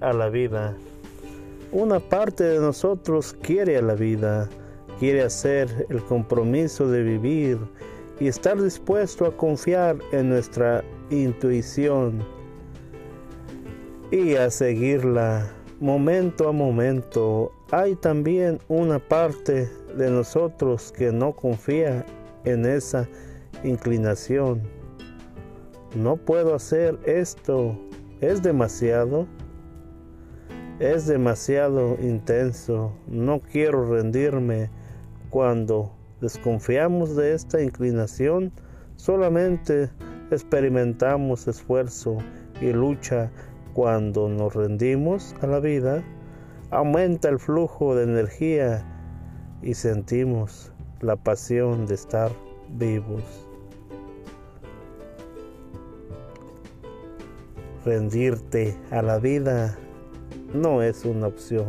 a la vida. Una parte de nosotros quiere a la vida, quiere hacer el compromiso de vivir y estar dispuesto a confiar en nuestra intuición y a seguirla momento a momento. Hay también una parte de nosotros que no confía en esa inclinación. No puedo hacer esto, es demasiado. Es demasiado intenso. No quiero rendirme cuando desconfiamos de esta inclinación. Solamente experimentamos esfuerzo y lucha cuando nos rendimos a la vida. Aumenta el flujo de energía y sentimos la pasión de estar vivos. Rendirte a la vida no es una opción.